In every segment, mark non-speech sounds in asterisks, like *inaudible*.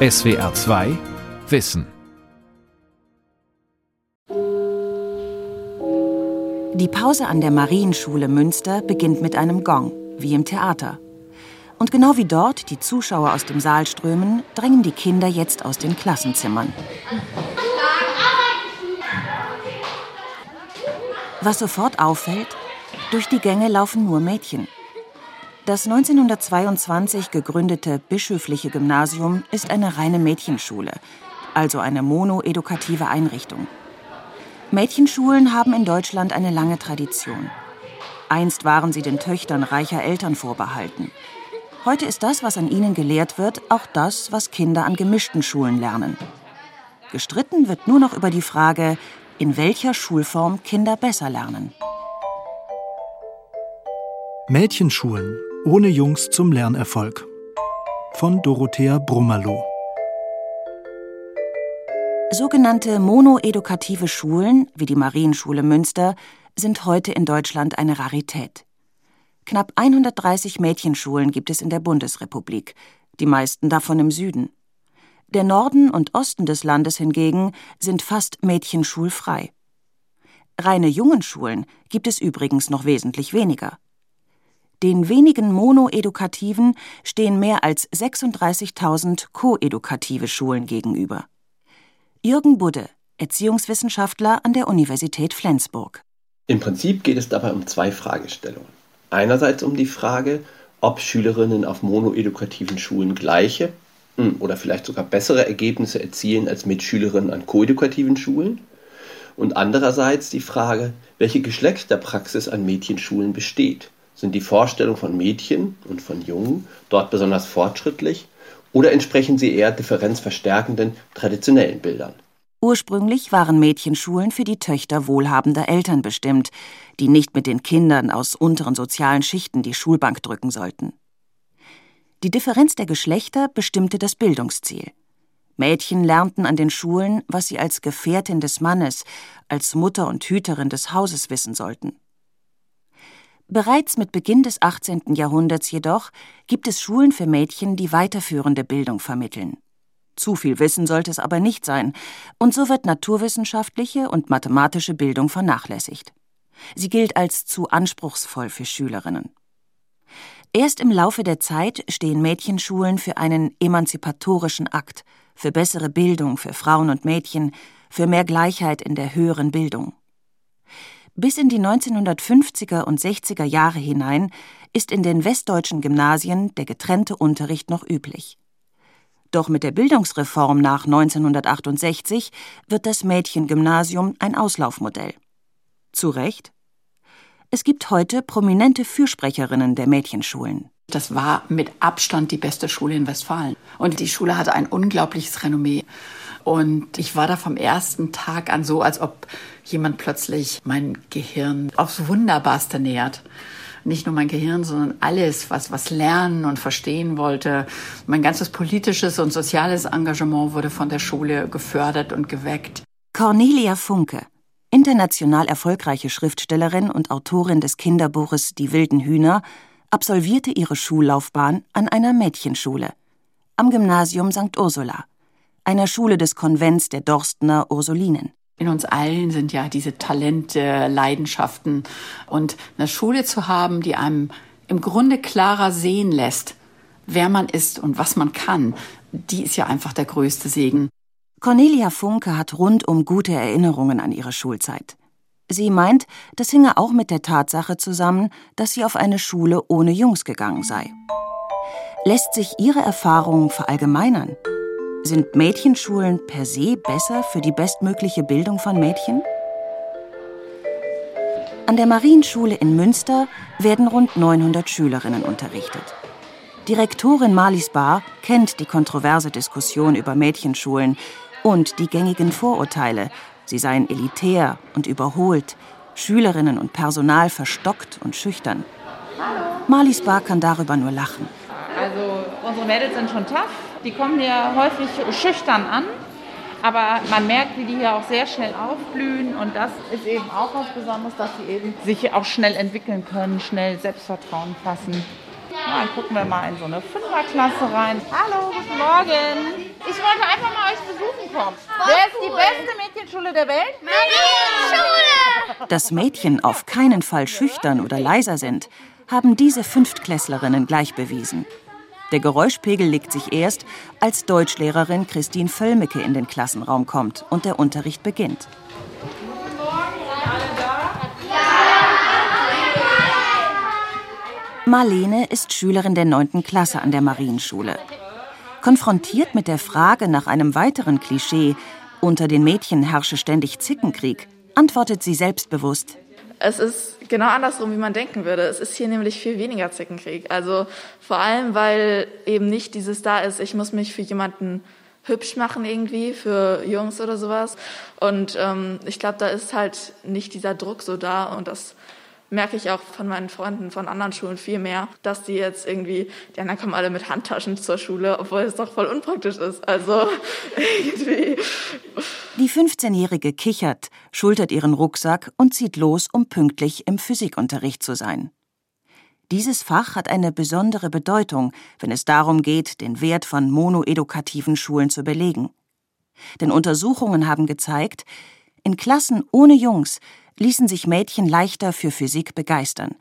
SWR 2 Wissen. Die Pause an der Marienschule Münster beginnt mit einem Gong, wie im Theater. Und genau wie dort die Zuschauer aus dem Saal strömen, drängen die Kinder jetzt aus den Klassenzimmern. Was sofort auffällt, durch die Gänge laufen nur Mädchen. Das 1922 gegründete bischöfliche Gymnasium ist eine reine Mädchenschule, also eine monoedukative Einrichtung. Mädchenschulen haben in Deutschland eine lange Tradition. Einst waren sie den Töchtern reicher Eltern vorbehalten. Heute ist das, was an ihnen gelehrt wird, auch das, was Kinder an gemischten Schulen lernen. Gestritten wird nur noch über die Frage, in welcher Schulform Kinder besser lernen. Mädchenschulen ohne Jungs zum Lernerfolg von Dorothea Brummerloh. Sogenannte monoedukative Schulen, wie die Marienschule Münster, sind heute in Deutschland eine Rarität. Knapp 130 Mädchenschulen gibt es in der Bundesrepublik, die meisten davon im Süden. Der Norden und Osten des Landes hingegen sind fast mädchenschulfrei. Reine Jungenschulen gibt es übrigens noch wesentlich weniger. Den wenigen monoedukativen stehen mehr als 36.000 koedukative Schulen gegenüber. Jürgen Budde, Erziehungswissenschaftler an der Universität Flensburg. Im Prinzip geht es dabei um zwei Fragestellungen. Einerseits um die Frage, ob Schülerinnen auf monoedukativen Schulen gleiche hm, oder vielleicht sogar bessere Ergebnisse erzielen als Mitschülerinnen an koedukativen Schulen. Und andererseits die Frage, welche Geschlechterpraxis an Mädchenschulen besteht sind die Vorstellungen von Mädchen und von Jungen dort besonders fortschrittlich oder entsprechen sie eher differenzverstärkenden traditionellen Bildern? Ursprünglich waren Mädchenschulen für die Töchter wohlhabender Eltern bestimmt, die nicht mit den Kindern aus unteren sozialen Schichten die Schulbank drücken sollten. Die Differenz der Geschlechter bestimmte das Bildungsziel. Mädchen lernten an den Schulen, was sie als Gefährtin des Mannes, als Mutter und Hüterin des Hauses wissen sollten. Bereits mit Beginn des 18. Jahrhunderts jedoch gibt es Schulen für Mädchen, die weiterführende Bildung vermitteln. Zu viel Wissen sollte es aber nicht sein, und so wird naturwissenschaftliche und mathematische Bildung vernachlässigt. Sie gilt als zu anspruchsvoll für Schülerinnen. Erst im Laufe der Zeit stehen Mädchenschulen für einen emanzipatorischen Akt, für bessere Bildung für Frauen und Mädchen, für mehr Gleichheit in der höheren Bildung. Bis in die 1950er und 60er Jahre hinein ist in den westdeutschen Gymnasien der getrennte Unterricht noch üblich. Doch mit der Bildungsreform nach 1968 wird das Mädchengymnasium ein Auslaufmodell. Zu Recht? Es gibt heute prominente Fürsprecherinnen der Mädchenschulen. Das war mit Abstand die beste Schule in Westfalen. Und die Schule hatte ein unglaubliches Renommee. Und ich war da vom ersten Tag an so, als ob jemand plötzlich mein Gehirn aufs Wunderbarste nähert. Nicht nur mein Gehirn, sondern alles, was, was lernen und verstehen wollte. Mein ganzes politisches und soziales Engagement wurde von der Schule gefördert und geweckt. Cornelia Funke, international erfolgreiche Schriftstellerin und Autorin des Kinderbuches Die wilden Hühner, absolvierte ihre Schullaufbahn an einer Mädchenschule am Gymnasium St. Ursula einer Schule des Konvents der Dorstner Ursulinen. In uns allen sind ja diese Talente, Leidenschaften und eine Schule zu haben, die einem im Grunde klarer sehen lässt, wer man ist und was man kann, die ist ja einfach der größte Segen. Cornelia Funke hat rundum gute Erinnerungen an ihre Schulzeit. Sie meint, das hinge auch mit der Tatsache zusammen, dass sie auf eine Schule ohne Jungs gegangen sei. Lässt sich ihre Erfahrung verallgemeinern? Sind Mädchenschulen per se besser für die bestmögliche Bildung von Mädchen? An der Marienschule in Münster werden rund 900 Schülerinnen unterrichtet. Direktorin Marlies Bar kennt die kontroverse Diskussion über Mädchenschulen und die gängigen Vorurteile, sie seien elitär und überholt, Schülerinnen und Personal verstockt und schüchtern. Marlies Bar kann darüber nur lachen. Also unsere Mädels sind schon tough, die kommen hier häufig schüchtern an, aber man merkt, wie die hier auch sehr schnell aufblühen und das ist eben auch was Besonderes, dass sie eben sich auch schnell entwickeln können, schnell Selbstvertrauen fassen. Mal gucken wir mal in so eine Fünferklasse rein. Hallo, guten Morgen. Ich wollte einfach mal euch besuchen kommen. Wer ist die beste Mädchenschule der Welt? Marienschule! Dass Mädchen auf keinen Fall schüchtern oder leiser sind, haben diese Fünftklässlerinnen gleich bewiesen. Der Geräuschpegel legt sich erst, als Deutschlehrerin Christine Völlmecke in den Klassenraum kommt und der Unterricht beginnt. Marlene ist Schülerin der 9. Klasse an der Marienschule. Konfrontiert mit der Frage nach einem weiteren Klischee, unter den Mädchen herrsche ständig Zickenkrieg, antwortet sie selbstbewusst. Es ist genau andersrum, wie man denken würde. Es ist hier nämlich viel weniger Zickenkrieg. Also vor allem, weil eben nicht dieses da ist, ich muss mich für jemanden hübsch machen irgendwie, für Jungs oder sowas. Und ähm, ich glaube, da ist halt nicht dieser Druck so da und das merke ich auch von meinen Freunden von anderen Schulen viel mehr, dass die jetzt irgendwie, die anderen kommen alle mit Handtaschen zur Schule, obwohl es doch voll unpraktisch ist. Also *laughs* irgendwie. Die 15-Jährige kichert, schultert ihren Rucksack und zieht los, um pünktlich im Physikunterricht zu sein. Dieses Fach hat eine besondere Bedeutung, wenn es darum geht, den Wert von monoedukativen Schulen zu belegen. Denn Untersuchungen haben gezeigt, in Klassen ohne Jungs ließen sich Mädchen leichter für Physik begeistern.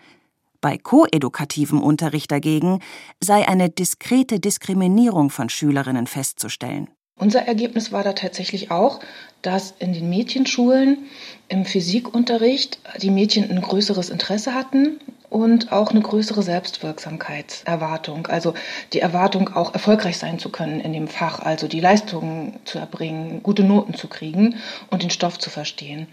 Bei koedukativem Unterricht dagegen sei eine diskrete Diskriminierung von Schülerinnen festzustellen. Unser Ergebnis war da tatsächlich auch, dass in den Mädchenschulen im Physikunterricht die Mädchen ein größeres Interesse hatten und auch eine größere Selbstwirksamkeitserwartung, also die Erwartung auch erfolgreich sein zu können in dem Fach, also die Leistungen zu erbringen, gute Noten zu kriegen und den Stoff zu verstehen.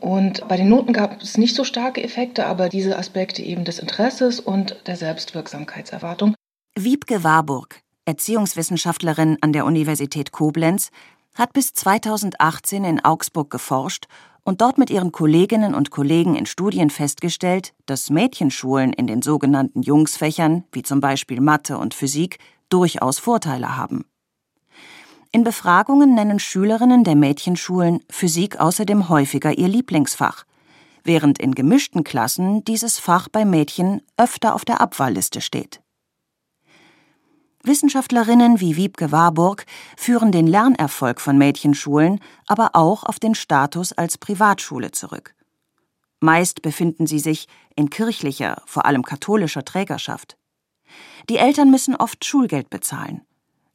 Und bei den Noten gab es nicht so starke Effekte, aber diese Aspekte eben des Interesses und der Selbstwirksamkeitserwartung. Wiebke Warburg, Erziehungswissenschaftlerin an der Universität Koblenz, hat bis 2018 in Augsburg geforscht und dort mit ihren Kolleginnen und Kollegen in Studien festgestellt, dass Mädchenschulen in den sogenannten Jungsfächern, wie zum Beispiel Mathe und Physik, durchaus Vorteile haben. In Befragungen nennen Schülerinnen der Mädchenschulen Physik außerdem häufiger ihr Lieblingsfach, während in gemischten Klassen dieses Fach bei Mädchen öfter auf der Abwahlliste steht. Wissenschaftlerinnen wie Wiebke Warburg führen den Lernerfolg von Mädchenschulen aber auch auf den Status als Privatschule zurück. Meist befinden sie sich in kirchlicher, vor allem katholischer Trägerschaft. Die Eltern müssen oft Schulgeld bezahlen.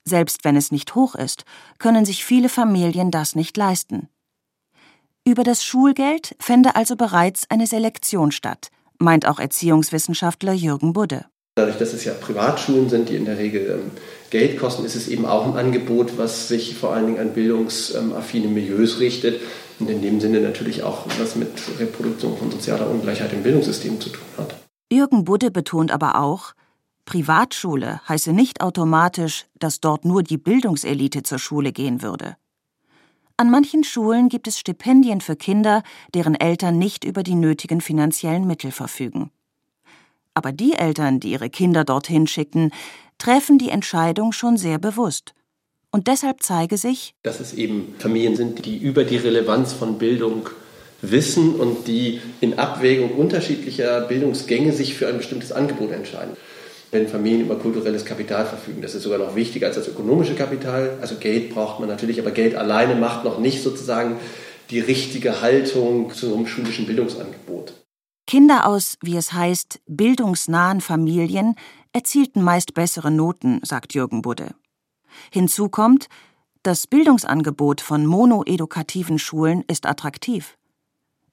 Selbst wenn es nicht hoch ist, können sich viele Familien das nicht leisten. Über das Schulgeld fände also bereits eine Selektion statt, meint auch Erziehungswissenschaftler Jürgen Budde. Dadurch, dass es ja Privatschulen sind, die in der Regel ähm, Geld kosten, ist es eben auch ein Angebot, was sich vor allen Dingen an bildungsaffine Milieus richtet und in dem Sinne natürlich auch was mit Reproduktion von sozialer Ungleichheit im Bildungssystem zu tun hat. Jürgen Budde betont aber auch, Privatschule heiße nicht automatisch, dass dort nur die Bildungselite zur Schule gehen würde. An manchen Schulen gibt es Stipendien für Kinder, deren Eltern nicht über die nötigen finanziellen Mittel verfügen. Aber die Eltern, die ihre Kinder dorthin schicken, treffen die Entscheidung schon sehr bewusst. Und deshalb zeige sich, dass es eben Familien sind, die über die Relevanz von Bildung wissen und die in Abwägung unterschiedlicher Bildungsgänge sich für ein bestimmtes Angebot entscheiden. Wenn Familien über kulturelles Kapital verfügen, das ist sogar noch wichtiger als das ökonomische Kapital. Also Geld braucht man natürlich, aber Geld alleine macht noch nicht sozusagen die richtige Haltung zu einem schulischen Bildungsangebot. Kinder aus, wie es heißt, bildungsnahen Familien erzielten meist bessere Noten, sagt Jürgen Budde. Hinzu kommt, das Bildungsangebot von monoedukativen Schulen ist attraktiv.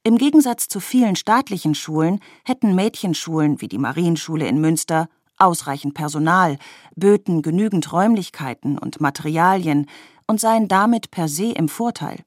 Im Gegensatz zu vielen staatlichen Schulen hätten Mädchenschulen wie die Marienschule in Münster ausreichend Personal, böten genügend Räumlichkeiten und Materialien und seien damit per se im Vorteil.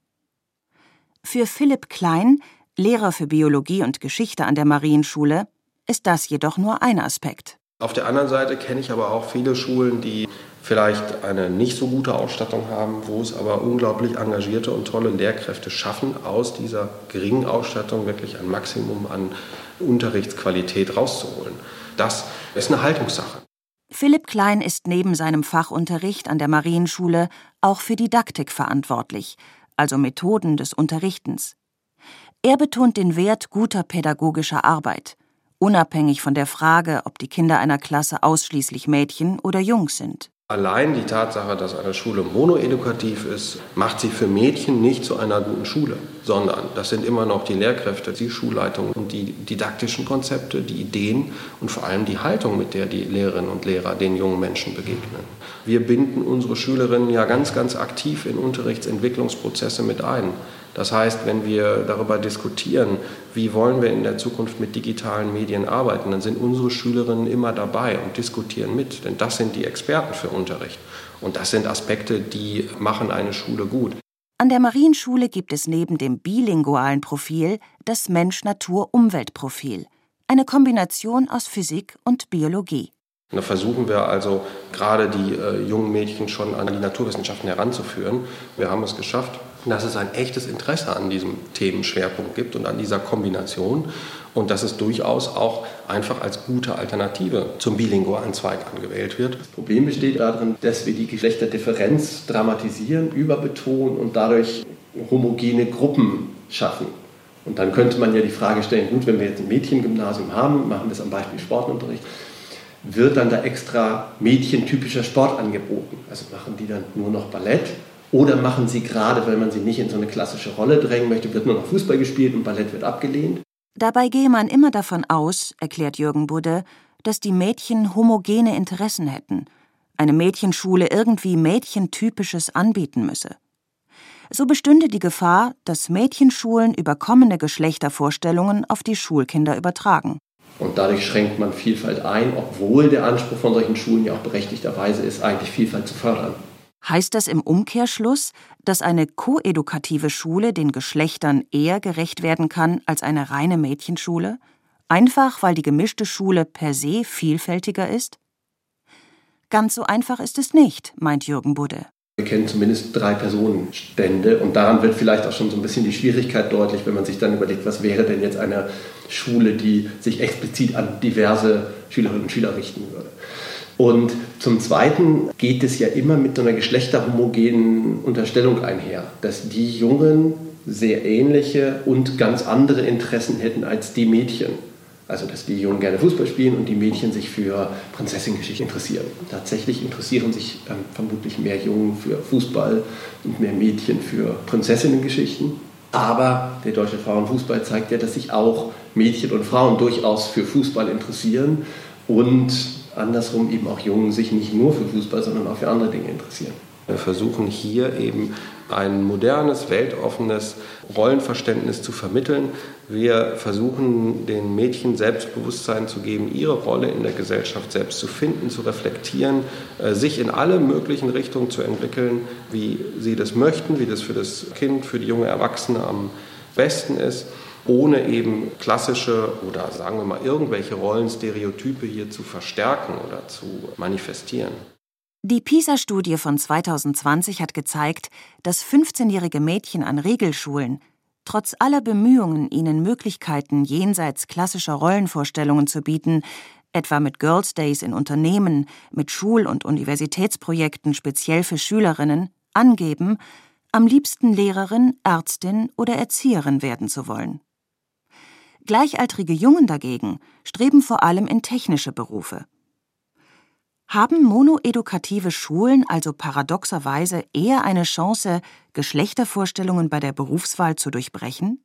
Für Philipp Klein Lehrer für Biologie und Geschichte an der Marienschule, ist das jedoch nur ein Aspekt. Auf der anderen Seite kenne ich aber auch viele Schulen, die vielleicht eine nicht so gute Ausstattung haben, wo es aber unglaublich engagierte und tolle Lehrkräfte schaffen, aus dieser geringen Ausstattung wirklich ein Maximum an Unterrichtsqualität rauszuholen. Das ist eine Haltungssache. Philipp Klein ist neben seinem Fachunterricht an der Marienschule auch für Didaktik verantwortlich, also Methoden des Unterrichtens. Er betont den Wert guter pädagogischer Arbeit unabhängig von der Frage, ob die Kinder einer Klasse ausschließlich Mädchen oder Jungs sind. Allein die Tatsache, dass eine Schule monoedukativ ist, macht sie für Mädchen nicht zu einer guten Schule, sondern das sind immer noch die Lehrkräfte, die Schulleitung und die didaktischen Konzepte, die Ideen und vor allem die Haltung, mit der die Lehrerinnen und Lehrer den jungen Menschen begegnen. Wir binden unsere Schülerinnen ja ganz, ganz aktiv in Unterrichtsentwicklungsprozesse mit ein. Das heißt, wenn wir darüber diskutieren, wie wollen wir in der Zukunft mit digitalen Medien arbeiten, dann sind unsere Schülerinnen immer dabei und diskutieren mit, denn das sind die Experten für Unterricht. Und das sind Aspekte, die machen eine Schule gut. An der Marienschule gibt es neben dem bilingualen Profil das Mensch-Natur-Umwelt-Profil, eine Kombination aus Physik und Biologie. Da versuchen wir also gerade die äh, jungen Mädchen schon an die Naturwissenschaften heranzuführen. Wir haben es geschafft, dass es ein echtes Interesse an diesem Themenschwerpunkt gibt und an dieser Kombination und dass es durchaus auch einfach als gute Alternative zum bilingualen Zweig angewählt wird. Das Problem besteht darin, dass wir die Geschlechterdifferenz dramatisieren, überbetonen und dadurch homogene Gruppen schaffen. Und dann könnte man ja die Frage stellen, gut, wenn wir jetzt ein Mädchengymnasium haben, machen wir es am Beispiel Sportunterricht, wird dann da extra mädchentypischer Sport angeboten? Also machen die dann nur noch Ballett oder machen sie gerade, weil man sie nicht in so eine klassische Rolle drängen möchte, wird nur noch Fußball gespielt und Ballett wird abgelehnt? Dabei gehe man immer davon aus, erklärt Jürgen Budde, dass die Mädchen homogene Interessen hätten, eine Mädchenschule irgendwie Mädchentypisches anbieten müsse. So bestünde die Gefahr, dass Mädchenschulen überkommene Geschlechtervorstellungen auf die Schulkinder übertragen. Und dadurch schränkt man Vielfalt ein, obwohl der Anspruch von solchen Schulen ja auch berechtigterweise ist, eigentlich Vielfalt zu fördern. Heißt das im Umkehrschluss, dass eine koedukative Schule den Geschlechtern eher gerecht werden kann als eine reine Mädchenschule? Einfach weil die gemischte Schule per se vielfältiger ist? Ganz so einfach ist es nicht, meint Jürgen Budde. Wir kennen zumindest drei Personenstände und daran wird vielleicht auch schon so ein bisschen die Schwierigkeit deutlich, wenn man sich dann überlegt, was wäre denn jetzt eine Schule, die sich explizit an diverse Schülerinnen und Schüler richten würde. Und zum Zweiten geht es ja immer mit so einer geschlechterhomogenen Unterstellung einher, dass die Jungen sehr ähnliche und ganz andere Interessen hätten als die Mädchen. Also, dass die Jungen gerne Fußball spielen und die Mädchen sich für Prinzessinengeschichte interessieren. Tatsächlich interessieren sich ähm, vermutlich mehr Jungen für Fußball und mehr Mädchen für Prinzessinnengeschichten. Aber der deutsche Frauenfußball zeigt ja, dass sich auch Mädchen und Frauen durchaus für Fußball interessieren und andersrum eben auch Jungen sich nicht nur für Fußball, sondern auch für andere Dinge interessieren. Wir versuchen hier eben ein modernes, weltoffenes Rollenverständnis zu vermitteln. Wir versuchen den Mädchen Selbstbewusstsein zu geben, ihre Rolle in der Gesellschaft selbst zu finden, zu reflektieren, äh, sich in alle möglichen Richtungen zu entwickeln, wie sie das möchten, wie das für das Kind, für die junge Erwachsene am besten ist ohne eben klassische oder sagen wir mal irgendwelche Rollenstereotype hier zu verstärken oder zu manifestieren. Die PISA-Studie von 2020 hat gezeigt, dass 15-jährige Mädchen an Regelschulen trotz aller Bemühungen, ihnen Möglichkeiten jenseits klassischer Rollenvorstellungen zu bieten, etwa mit Girls Days in Unternehmen, mit Schul- und Universitätsprojekten speziell für Schülerinnen, angeben, am liebsten Lehrerin, Ärztin oder Erzieherin werden zu wollen. Gleichaltrige Jungen dagegen streben vor allem in technische Berufe. Haben monoedukative Schulen also paradoxerweise eher eine Chance, Geschlechtervorstellungen bei der Berufswahl zu durchbrechen?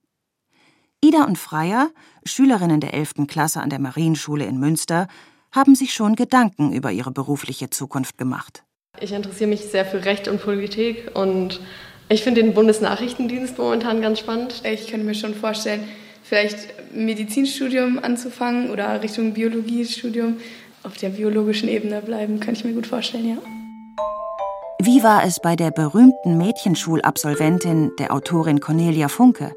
Ida und Freier, Schülerinnen der 11. Klasse an der Marienschule in Münster, haben sich schon Gedanken über ihre berufliche Zukunft gemacht. Ich interessiere mich sehr für Recht und Politik und ich finde den Bundesnachrichtendienst momentan ganz spannend. Ich könnte mir schon vorstellen, vielleicht Medizinstudium anzufangen oder Richtung Biologiestudium auf der biologischen Ebene bleiben, kann ich mir gut vorstellen, ja. Wie war es bei der berühmten Mädchenschulabsolventin, der Autorin Cornelia Funke?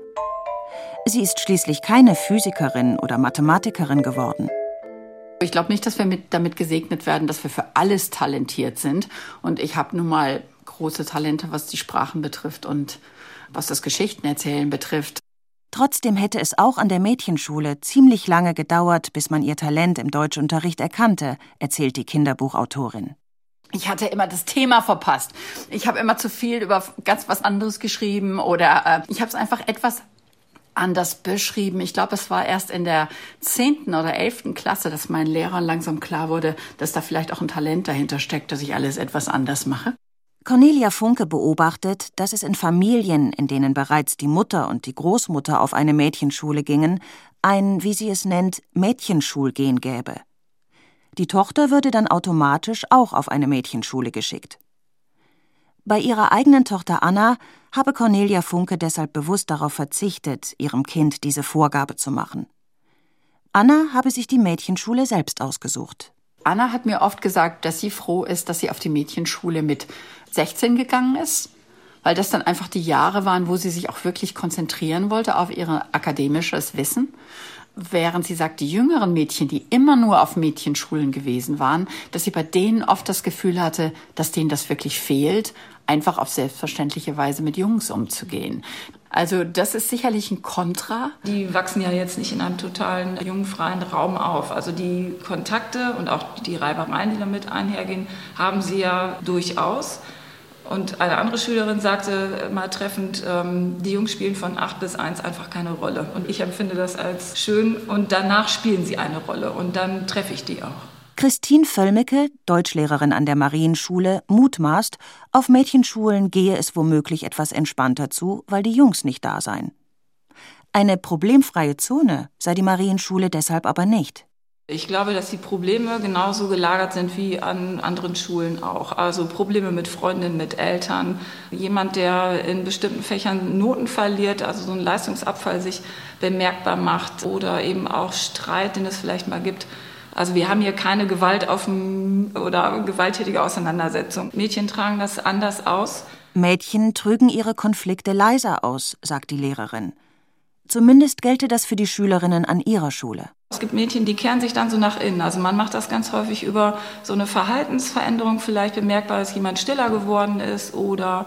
Sie ist schließlich keine Physikerin oder Mathematikerin geworden. Ich glaube nicht, dass wir mit, damit gesegnet werden, dass wir für alles talentiert sind. Und ich habe nun mal große Talente, was die Sprachen betrifft und was das Geschichtenerzählen betrifft. Trotzdem hätte es auch an der Mädchenschule ziemlich lange gedauert, bis man ihr Talent im Deutschunterricht erkannte, erzählt die Kinderbuchautorin. Ich hatte immer das Thema verpasst. Ich habe immer zu viel über ganz was anderes geschrieben oder äh, ich habe es einfach etwas anders beschrieben. Ich glaube, es war erst in der zehnten oder elften Klasse, dass meinen Lehrern langsam klar wurde, dass da vielleicht auch ein Talent dahinter steckt, dass ich alles etwas anders mache. Cornelia Funke beobachtet, dass es in Familien, in denen bereits die Mutter und die Großmutter auf eine Mädchenschule gingen, ein, wie sie es nennt, Mädchenschulgehen gäbe. Die Tochter würde dann automatisch auch auf eine Mädchenschule geschickt. Bei ihrer eigenen Tochter Anna habe Cornelia Funke deshalb bewusst darauf verzichtet, ihrem Kind diese Vorgabe zu machen. Anna habe sich die Mädchenschule selbst ausgesucht. Anna hat mir oft gesagt, dass sie froh ist, dass sie auf die Mädchenschule mit 16 gegangen ist, weil das dann einfach die Jahre waren, wo sie sich auch wirklich konzentrieren wollte auf ihr akademisches Wissen. Während sie sagt, die jüngeren Mädchen, die immer nur auf Mädchenschulen gewesen waren, dass sie bei denen oft das Gefühl hatte, dass denen das wirklich fehlt einfach auf selbstverständliche Weise mit Jungs umzugehen. Also das ist sicherlich ein Kontra. Die wachsen ja jetzt nicht in einem totalen jungfreien Raum auf. Also die Kontakte und auch die Reibereien, die damit einhergehen, haben sie ja durchaus. Und eine andere Schülerin sagte mal treffend, ähm, die Jungs spielen von 8 bis 1 einfach keine Rolle. Und ich empfinde das als schön und danach spielen sie eine Rolle und dann treffe ich die auch. Christine Völlmecke, Deutschlehrerin an der Marienschule, mutmaßt, auf Mädchenschulen gehe es womöglich etwas entspannter zu, weil die Jungs nicht da seien. Eine problemfreie Zone sei die Marienschule deshalb aber nicht. Ich glaube, dass die Probleme genauso gelagert sind wie an anderen Schulen auch. Also Probleme mit Freundinnen, mit Eltern. Jemand, der in bestimmten Fächern Noten verliert, also so ein Leistungsabfall sich bemerkbar macht oder eben auch Streit, den es vielleicht mal gibt also wir haben hier keine Gewalt auf oder gewalttätige Auseinandersetzung. Mädchen tragen das anders aus. Mädchen trügen ihre Konflikte leiser aus, sagt die Lehrerin. Zumindest gelte das für die Schülerinnen an ihrer Schule. Es gibt Mädchen, die kehren sich dann so nach innen. Also man macht das ganz häufig über so eine Verhaltensveränderung, vielleicht bemerkbar, dass jemand stiller geworden ist oder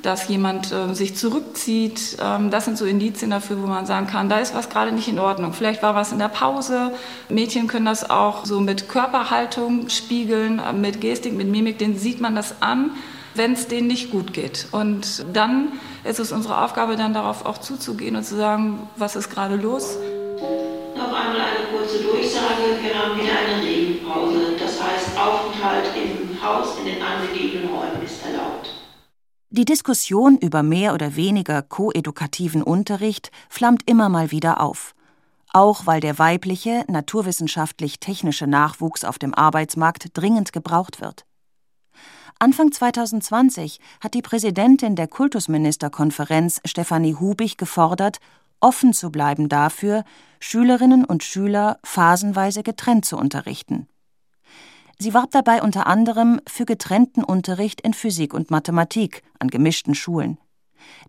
dass jemand äh, sich zurückzieht. Ähm, das sind so Indizien dafür, wo man sagen kann, da ist was gerade nicht in Ordnung. Vielleicht war was in der Pause. Mädchen können das auch so mit Körperhaltung spiegeln, äh, mit Gestik, mit Mimik, den sieht man das an wenn es denen nicht gut geht. Und dann ist es unsere Aufgabe, dann darauf auch zuzugehen und zu sagen, was ist gerade los. Noch einmal eine kurze Durchsage. Wir haben wieder eine Regenpause. Das heißt, Aufenthalt im Haus in den angegebenen Räumen ist erlaubt. Die Diskussion über mehr oder weniger koedukativen Unterricht flammt immer mal wieder auf. Auch weil der weibliche, naturwissenschaftlich-technische Nachwuchs auf dem Arbeitsmarkt dringend gebraucht wird. Anfang 2020 hat die Präsidentin der Kultusministerkonferenz Stefanie Hubig gefordert, offen zu bleiben dafür, Schülerinnen und Schüler phasenweise getrennt zu unterrichten. Sie warb dabei unter anderem für getrennten Unterricht in Physik und Mathematik an gemischten Schulen.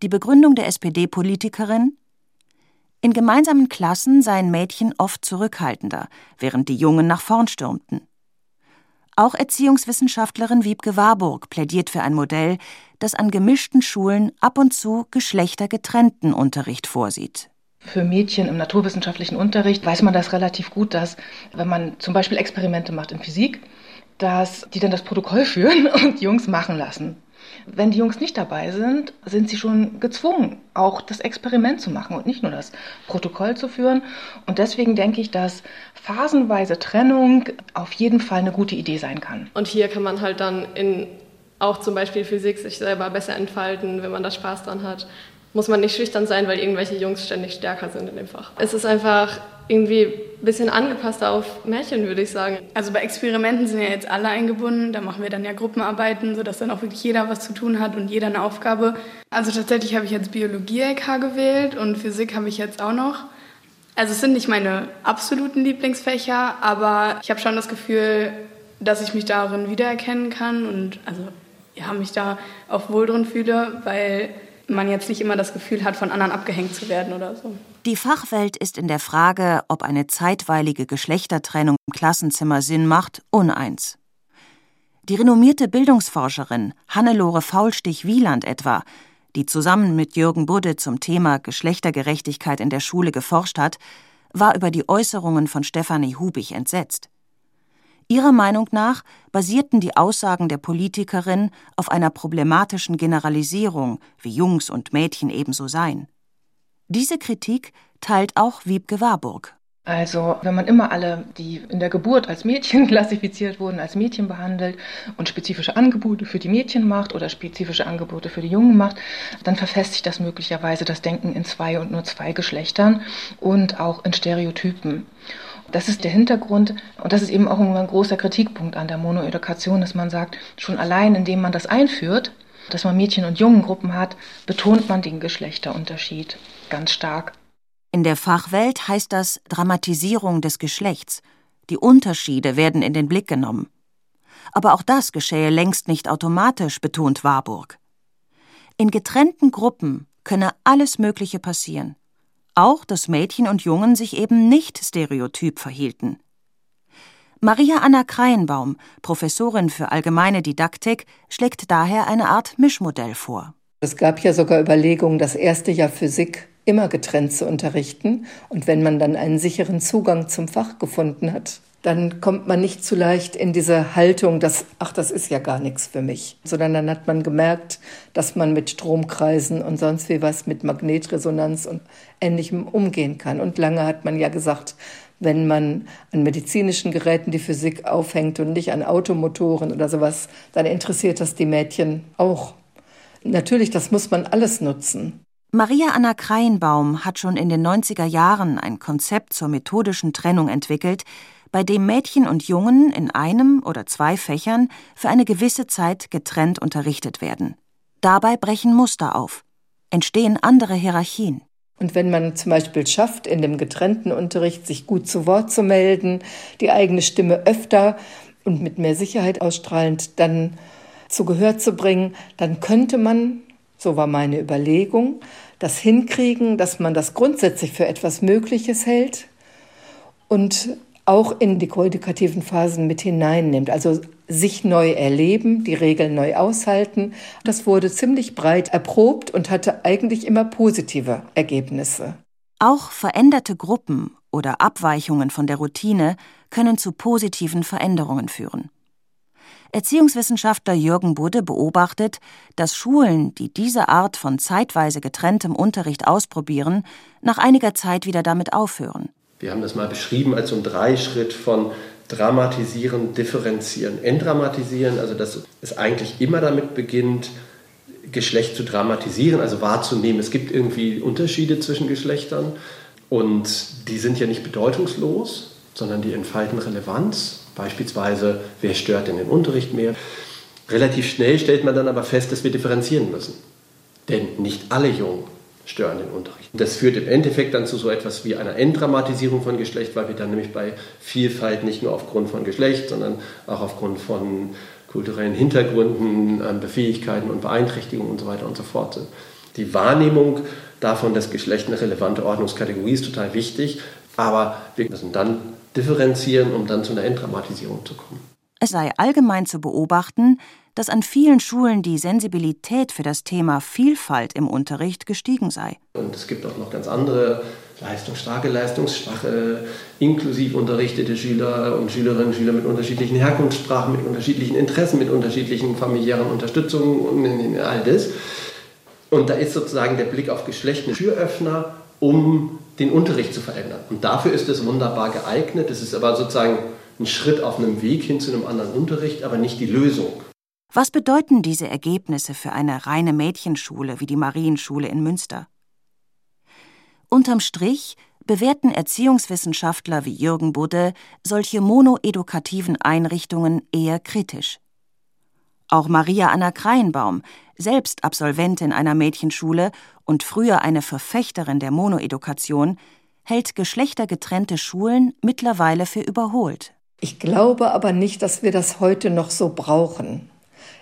Die Begründung der SPD-Politikerin In gemeinsamen Klassen seien Mädchen oft zurückhaltender, während die Jungen nach vorn stürmten. Auch Erziehungswissenschaftlerin Wiebke Warburg plädiert für ein Modell, das an gemischten Schulen ab und zu geschlechtergetrennten Unterricht vorsieht. Für Mädchen im naturwissenschaftlichen Unterricht weiß man das relativ gut, dass wenn man zum Beispiel Experimente macht in Physik, dass die dann das Protokoll führen *laughs* und Jungs machen lassen. Wenn die Jungs nicht dabei sind, sind sie schon gezwungen, auch das Experiment zu machen und nicht nur das Protokoll zu führen. Und deswegen denke ich, dass phasenweise Trennung auf jeden Fall eine gute Idee sein kann. Und hier kann man halt dann in auch zum Beispiel Physik sich selber besser entfalten, wenn man da Spaß dran hat. Muss man nicht schüchtern sein, weil irgendwelche Jungs ständig stärker sind in dem Fach. Es ist einfach irgendwie ein bisschen angepasster auf Märchen, würde ich sagen. Also bei Experimenten sind ja jetzt alle eingebunden. Da machen wir dann ja Gruppenarbeiten, sodass dann auch wirklich jeder was zu tun hat und jeder eine Aufgabe. Also tatsächlich habe ich jetzt Biologie-LK gewählt und Physik habe ich jetzt auch noch. Also es sind nicht meine absoluten Lieblingsfächer, aber ich habe schon das Gefühl, dass ich mich darin wiedererkennen kann und also ja, mich da auch wohl drin fühle, weil man jetzt nicht immer das Gefühl hat, von anderen abgehängt zu werden oder so. Die Fachwelt ist in der Frage, ob eine zeitweilige Geschlechtertrennung im Klassenzimmer Sinn macht, uneins. Die renommierte Bildungsforscherin Hannelore Faulstich-Wieland etwa, die zusammen mit Jürgen Budde zum Thema Geschlechtergerechtigkeit in der Schule geforscht hat, war über die Äußerungen von Stefanie Hubig entsetzt. Ihrer Meinung nach basierten die Aussagen der Politikerin auf einer problematischen Generalisierung, wie Jungs und Mädchen ebenso seien. Diese Kritik teilt auch Wiebke Warburg. Also, wenn man immer alle, die in der Geburt als Mädchen *laughs* klassifiziert wurden, als Mädchen behandelt und spezifische Angebote für die Mädchen macht oder spezifische Angebote für die Jungen macht, dann verfestigt das möglicherweise das Denken in zwei und nur zwei Geschlechtern und auch in Stereotypen. Das ist der Hintergrund und das ist eben auch ein großer Kritikpunkt an der Monoedukation, dass man sagt, schon allein indem man das einführt, dass man Mädchen- und Jungengruppen hat, betont man den Geschlechterunterschied ganz stark. In der Fachwelt heißt das Dramatisierung des Geschlechts. Die Unterschiede werden in den Blick genommen. Aber auch das geschähe längst nicht automatisch, betont Warburg. In getrennten Gruppen könne alles Mögliche passieren. Auch, dass Mädchen und Jungen sich eben nicht stereotyp verhielten. Maria Anna Kreienbaum, Professorin für allgemeine Didaktik, schlägt daher eine Art Mischmodell vor. Es gab ja sogar Überlegungen, das erste Jahr Physik immer getrennt zu unterrichten. Und wenn man dann einen sicheren Zugang zum Fach gefunden hat, dann kommt man nicht zu leicht in diese Haltung, dass, ach, das ist ja gar nichts für mich, sondern dann hat man gemerkt, dass man mit Stromkreisen und sonst wie was, mit Magnetresonanz und Ähnlichem umgehen kann. Und lange hat man ja gesagt, wenn man an medizinischen Geräten die Physik aufhängt und nicht an Automotoren oder sowas, dann interessiert das die Mädchen auch. Natürlich, das muss man alles nutzen. Maria Anna Kreienbaum hat schon in den 90er Jahren ein Konzept zur methodischen Trennung entwickelt, bei dem Mädchen und Jungen in einem oder zwei Fächern für eine gewisse Zeit getrennt unterrichtet werden. Dabei brechen Muster auf, entstehen andere Hierarchien. Und wenn man zum Beispiel schafft, in dem getrennten Unterricht sich gut zu Wort zu melden, die eigene Stimme öfter und mit mehr Sicherheit ausstrahlend dann zu Gehör zu bringen, dann könnte man so war meine Überlegung, das hinkriegen, dass man das grundsätzlich für etwas Mögliches hält und auch in die koedukativen Phasen mit hineinnimmt. Also sich neu erleben, die Regeln neu aushalten. Das wurde ziemlich breit erprobt und hatte eigentlich immer positive Ergebnisse. Auch veränderte Gruppen oder Abweichungen von der Routine können zu positiven Veränderungen führen. Erziehungswissenschaftler Jürgen Budde beobachtet, dass Schulen, die diese Art von zeitweise getrenntem Unterricht ausprobieren, nach einiger Zeit wieder damit aufhören. Wir haben das mal beschrieben als so ein Dreischritt von dramatisieren, differenzieren, entdramatisieren, also dass es eigentlich immer damit beginnt, Geschlecht zu dramatisieren, also wahrzunehmen, es gibt irgendwie Unterschiede zwischen Geschlechtern und die sind ja nicht bedeutungslos, sondern die entfalten Relevanz Beispielsweise, wer stört denn den Unterricht mehr? Relativ schnell stellt man dann aber fest, dass wir differenzieren müssen. Denn nicht alle Jungen stören den Unterricht. Das führt im Endeffekt dann zu so etwas wie einer Entdramatisierung von Geschlecht, weil wir dann nämlich bei Vielfalt nicht nur aufgrund von Geschlecht, sondern auch aufgrund von kulturellen Hintergründen, ähm, Befähigkeiten und Beeinträchtigungen und so weiter und so fort sind. Die Wahrnehmung davon, dass Geschlecht eine relevante Ordnungskategorie ist, total wichtig, aber wir müssen dann differenzieren, um dann zu einer Entdramatisierung zu kommen. Es sei allgemein zu beobachten, dass an vielen Schulen die Sensibilität für das Thema Vielfalt im Unterricht gestiegen sei. Und es gibt auch noch ganz andere leistungsstarke, leistungsschwache, inklusiv unterrichtete Schüler und Schülerinnen Schüler mit unterschiedlichen Herkunftssprachen, mit unterschiedlichen Interessen, mit unterschiedlichen familiären Unterstützungen und all das. Und da ist sozusagen der Blick auf Geschlecht ein Türöffner, um den Unterricht zu verändern. Und dafür ist es wunderbar geeignet. Es ist aber sozusagen ein Schritt auf einem Weg hin zu einem anderen Unterricht, aber nicht die Lösung. Was bedeuten diese Ergebnisse für eine reine Mädchenschule wie die Marienschule in Münster? Unterm Strich bewerten Erziehungswissenschaftler wie Jürgen Budde solche monoedukativen Einrichtungen eher kritisch. Auch Maria Anna Kreienbaum, selbst Absolventin einer Mädchenschule und früher eine Verfechterin der Monoedukation, hält geschlechtergetrennte Schulen mittlerweile für überholt. Ich glaube aber nicht, dass wir das heute noch so brauchen.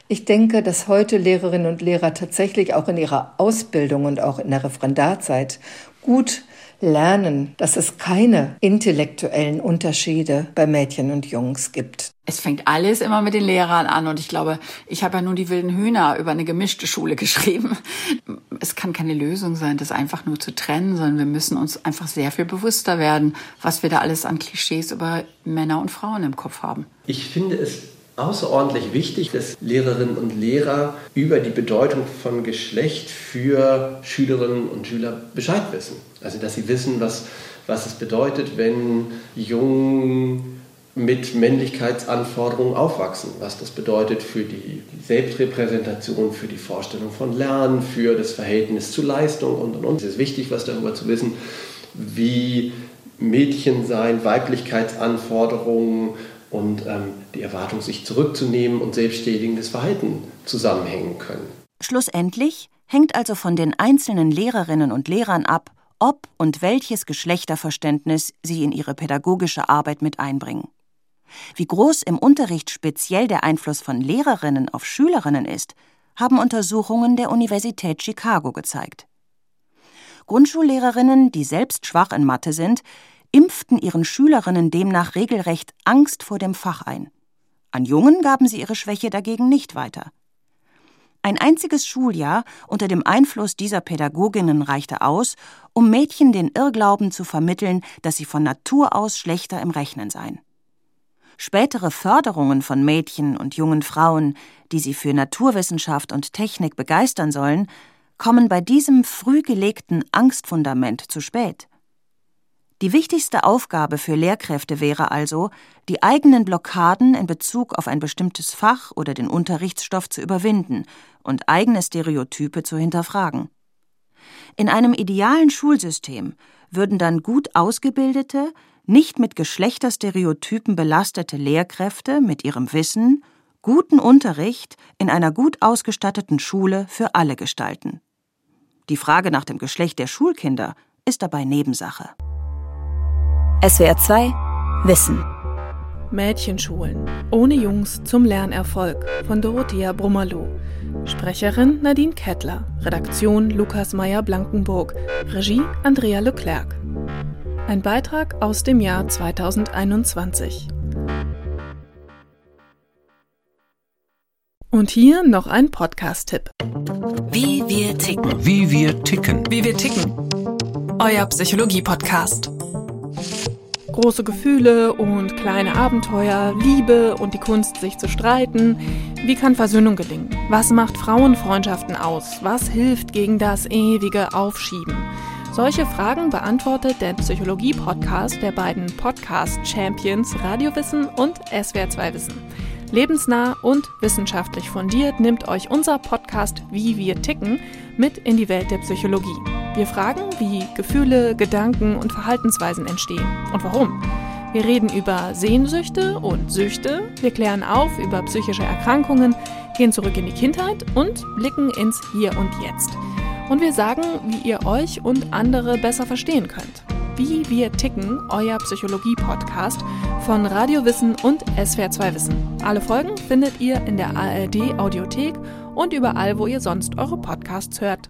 Ich denke, dass heute Lehrerinnen und Lehrer tatsächlich auch in ihrer Ausbildung und auch in der Referendarzeit gut lernen, dass es keine intellektuellen Unterschiede bei Mädchen und Jungs gibt. Es fängt alles immer mit den Lehrern an und ich glaube, ich habe ja nun die wilden Hühner über eine gemischte Schule *laughs* geschrieben. Es kann keine Lösung sein, das einfach nur zu trennen, sondern wir müssen uns einfach sehr viel bewusster werden, was wir da alles an Klischees über Männer und Frauen im Kopf haben. Ich finde es außerordentlich wichtig, dass Lehrerinnen und Lehrer über die Bedeutung von Geschlecht für Schülerinnen und Schüler Bescheid wissen. Also dass sie wissen, was, was es bedeutet, wenn Jungen mit Männlichkeitsanforderungen aufwachsen, was das bedeutet für die Selbstrepräsentation, für die Vorstellung von Lernen, für das Verhältnis zu Leistung und und und. Es ist wichtig, was darüber zu wissen, wie Mädchen sein, Weiblichkeitsanforderungen und ähm, die Erwartung, sich zurückzunehmen und selbstständiges Verhalten zusammenhängen können. Schlussendlich hängt also von den einzelnen Lehrerinnen und Lehrern ab, ob und welches Geschlechterverständnis sie in ihre pädagogische Arbeit mit einbringen. Wie groß im Unterricht speziell der Einfluss von Lehrerinnen auf Schülerinnen ist, haben Untersuchungen der Universität Chicago gezeigt. Grundschullehrerinnen, die selbst schwach in Mathe sind, impften ihren Schülerinnen demnach regelrecht Angst vor dem Fach ein. An Jungen gaben sie ihre Schwäche dagegen nicht weiter. Ein einziges Schuljahr unter dem Einfluss dieser Pädagoginnen reichte aus, um Mädchen den Irrglauben zu vermitteln, dass sie von Natur aus schlechter im Rechnen seien. Spätere Förderungen von Mädchen und jungen Frauen, die sie für Naturwissenschaft und Technik begeistern sollen, kommen bei diesem früh gelegten Angstfundament zu spät. Die wichtigste Aufgabe für Lehrkräfte wäre also, die eigenen Blockaden in Bezug auf ein bestimmtes Fach oder den Unterrichtsstoff zu überwinden und eigene Stereotype zu hinterfragen. In einem idealen Schulsystem würden dann gut ausgebildete, nicht mit Geschlechterstereotypen belastete Lehrkräfte mit ihrem Wissen guten Unterricht in einer gut ausgestatteten Schule für alle gestalten. Die Frage nach dem Geschlecht der Schulkinder ist dabei Nebensache. SWR 2 Wissen Mädchenschulen ohne Jungs zum Lernerfolg von Dorothea Brummerloh. Sprecherin Nadine Kettler, Redaktion Lukas Meyer-Blankenburg, Regie Andrea Leclerc. Ein Beitrag aus dem Jahr 2021. Und hier noch ein Podcast-Tipp. Wie wir ticken. Wie wir ticken. Wie wir ticken. Euer Psychologie-Podcast. Große Gefühle und kleine Abenteuer, Liebe und die Kunst, sich zu streiten. Wie kann Versöhnung gelingen? Was macht Frauenfreundschaften aus? Was hilft gegen das ewige Aufschieben? Solche Fragen beantwortet der Psychologie-Podcast der beiden Podcast-Champions Radiowissen und SWR2 Wissen. Lebensnah und wissenschaftlich fundiert nimmt euch unser Podcast Wie wir ticken mit in die Welt der Psychologie. Wir fragen, wie Gefühle, Gedanken und Verhaltensweisen entstehen und warum. Wir reden über Sehnsüchte und Süchte, wir klären auf über psychische Erkrankungen, gehen zurück in die Kindheit und blicken ins Hier und Jetzt und wir sagen, wie ihr euch und andere besser verstehen könnt. Wie wir ticken, euer Psychologie-Podcast von Radio Wissen und SWR2 Wissen. Alle Folgen findet ihr in der ARD Audiothek und überall, wo ihr sonst eure Podcasts hört.